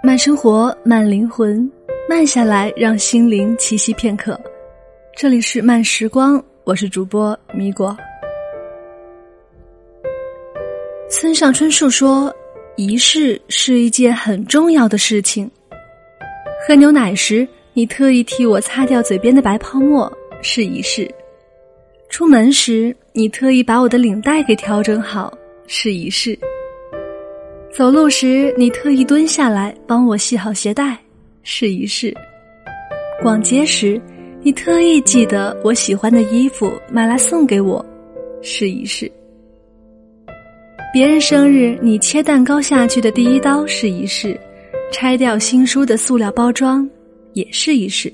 慢生活，慢灵魂，慢下来，让心灵栖息片刻。这里是慢时光，我是主播米果。村上春树说：“仪式是一件很重要的事情。喝牛奶时，你特意替我擦掉嘴边的白泡沫，是仪式；出门时，你特意把我的领带给调整好，是仪式。”走路时，你特意蹲下来帮我系好鞋带，试一试；逛街时，你特意记得我喜欢的衣服买来送给我，试一试；别人生日，你切蛋糕下去的第一刀试一试；拆掉新书的塑料包装也试一试。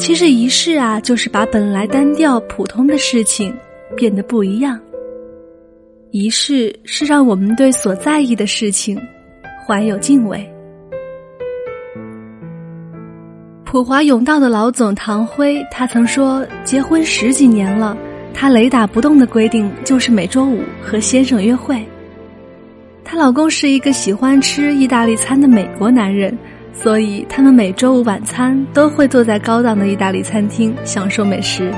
其实，仪式啊，就是把本来单调普通的事情变得不一样。仪式是让我们对所在意的事情怀有敬畏。普华永道的老总唐辉，他曾说，结婚十几年了，他雷打不动的规定就是每周五和先生约会。她老公是一个喜欢吃意大利餐的美国男人，所以他们每周五晚餐都会坐在高档的意大利餐厅享受美食。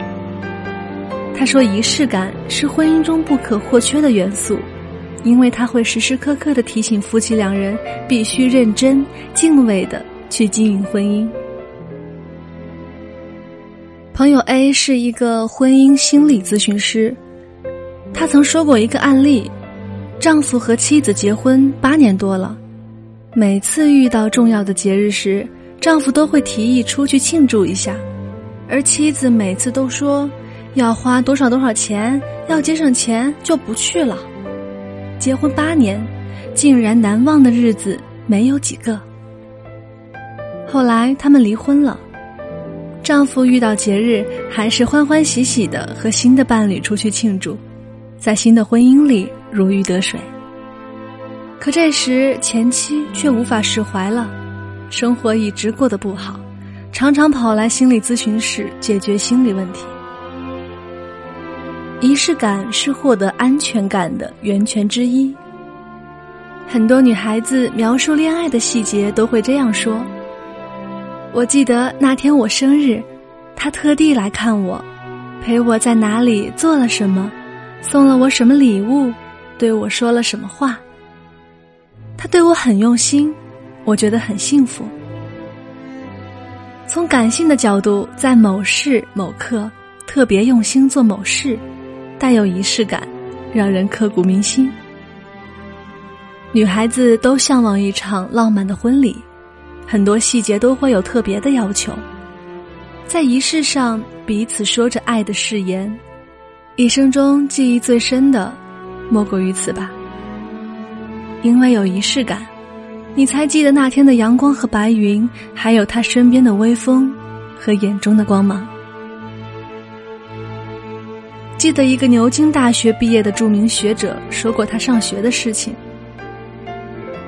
他说：“仪式感是婚姻中不可或缺的元素，因为它会时时刻刻的提醒夫妻两人必须认真、敬畏的去经营婚姻。”朋友 A 是一个婚姻心理咨询师，他曾说过一个案例：丈夫和妻子结婚八年多了，每次遇到重要的节日时，丈夫都会提议出去庆祝一下，而妻子每次都说。要花多少多少钱？要节省钱就不去了。结婚八年，竟然难忘的日子没有几个。后来他们离婚了，丈夫遇到节日还是欢欢喜喜的和新的伴侣出去庆祝，在新的婚姻里如鱼得水。可这时前妻却无法释怀了，生活一直过得不好，常常跑来心理咨询室解决心理问题。仪式感是获得安全感的源泉之一。很多女孩子描述恋爱的细节都会这样说：“我记得那天我生日，他特地来看我，陪我在哪里做了什么，送了我什么礼物，对我说了什么话。他对我很用心，我觉得很幸福。从感性的角度，在某事某刻特别用心做某事。”带有仪式感，让人刻骨铭心。女孩子都向往一场浪漫的婚礼，很多细节都会有特别的要求。在仪式上，彼此说着爱的誓言，一生中记忆最深的，莫过于此吧。因为有仪式感，你才记得那天的阳光和白云，还有他身边的微风和眼中的光芒。记得一个牛津大学毕业的著名学者说过他上学的事情。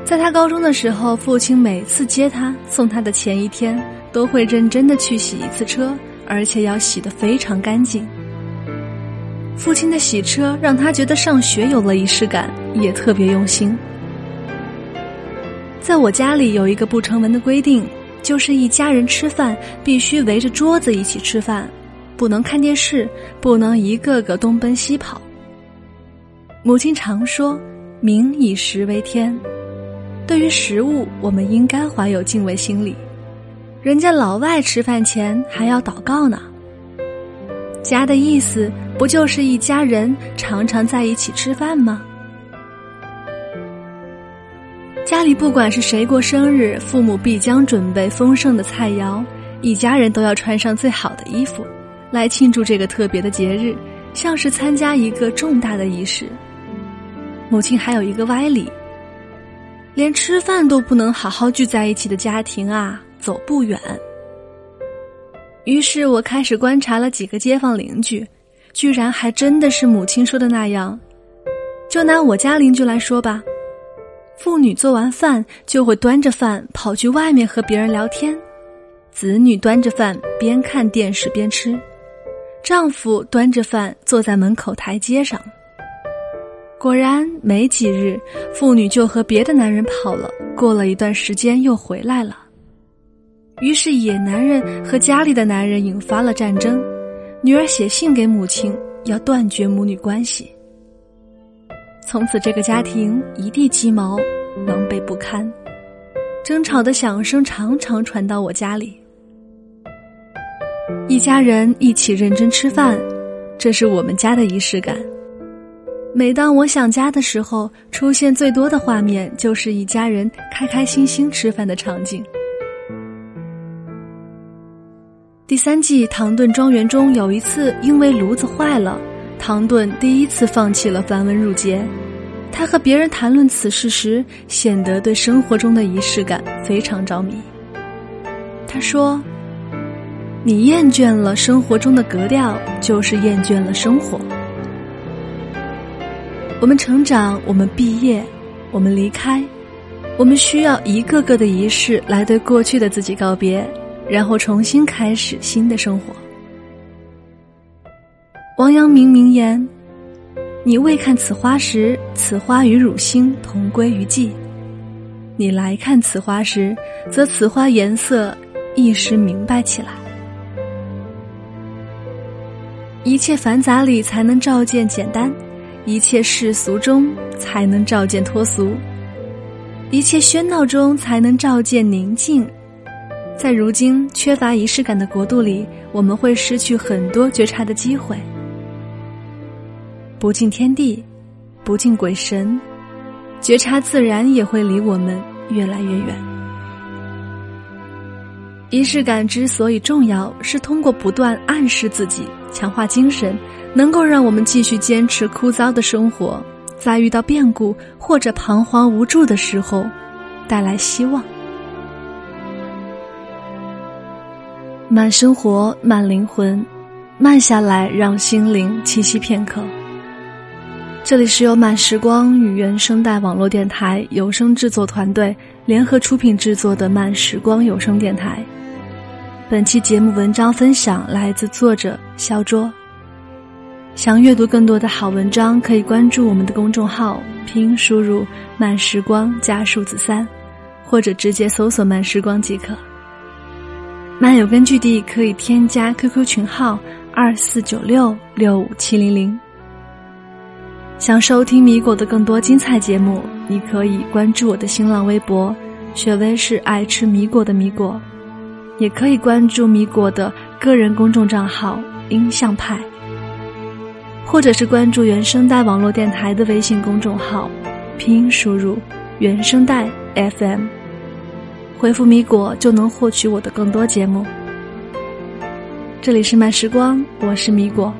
在他高中的时候，父亲每次接他送他的前一天，都会认真的去洗一次车，而且要洗得非常干净。父亲的洗车让他觉得上学有了仪式感，也特别用心。在我家里有一个不成文的规定，就是一家人吃饭必须围着桌子一起吃饭。不能看电视，不能一个个东奔西跑。母亲常说：“民以食为天。”对于食物，我们应该怀有敬畏心理。人家老外吃饭前还要祷告呢。家的意思不就是一家人常常在一起吃饭吗？家里不管是谁过生日，父母必将准备丰盛的菜肴，一家人都要穿上最好的衣服。来庆祝这个特别的节日，像是参加一个重大的仪式。母亲还有一个歪理：连吃饭都不能好好聚在一起的家庭啊，走不远。于是我开始观察了几个街坊邻居，居然还真的是母亲说的那样。就拿我家邻居来说吧，妇女做完饭就会端着饭跑去外面和别人聊天，子女端着饭边看电视边吃。丈夫端着饭坐在门口台阶上，果然没几日，妇女就和别的男人跑了。过了一段时间，又回来了。于是野男人和家里的男人引发了战争。女儿写信给母亲，要断绝母女关系。从此，这个家庭一地鸡毛，狼狈不堪，争吵的响声常常传到我家里。一家人一起认真吃饭，这是我们家的仪式感。每当我想家的时候，出现最多的画面就是一家人开开心心吃饭的场景。第三季《唐顿庄园》中有一次，因为炉子坏了，唐顿第一次放弃了繁文缛节。他和别人谈论此事时，显得对生活中的仪式感非常着迷。他说：“你厌倦了生活中的格调，就是厌倦了生活。”我们成长，我们毕业，我们离开，我们需要一个个的仪式来对过去的自己告别，然后重新开始新的生活。王阳明名言：“你未看此花时，此花与汝心同归于尽；你来看此花时，则此花颜色一时明白起来。一切繁杂里，才能照见简单。”一切世俗中，才能照见脱俗；一切喧闹中，才能照见宁静。在如今缺乏仪式感的国度里，我们会失去很多觉察的机会。不敬天地，不敬鬼神，觉察自然也会离我们越来越远。仪式感之所以重要，是通过不断暗示自己，强化精神。能够让我们继续坚持枯燥的生活，在遇到变故或者彷徨无助的时候，带来希望。慢生活，慢灵魂，慢下来，让心灵栖息片刻。这里是由慢时光与原声带网络电台有声制作团队联合出品制作的慢时光有声电台。本期节目文章分享来自作者肖卓。想阅读更多的好文章，可以关注我们的公众号，拼输入“慢时光”加数字三，或者直接搜索“慢时光”即可。漫友根据地可以添加 QQ 群号二四九六六五七零零。想收听米果的更多精彩节目，你可以关注我的新浪微博“雪薇是爱吃米果的米果”，也可以关注米果的个人公众账号“音像派”。或者是关注原声带网络电台的微信公众号，拼音输入“原声带 FM”，回复“米果”就能获取我的更多节目。这里是慢时光，我是米果，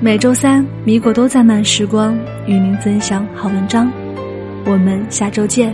每周三米果都在慢时光与您分享好文章，我们下周见。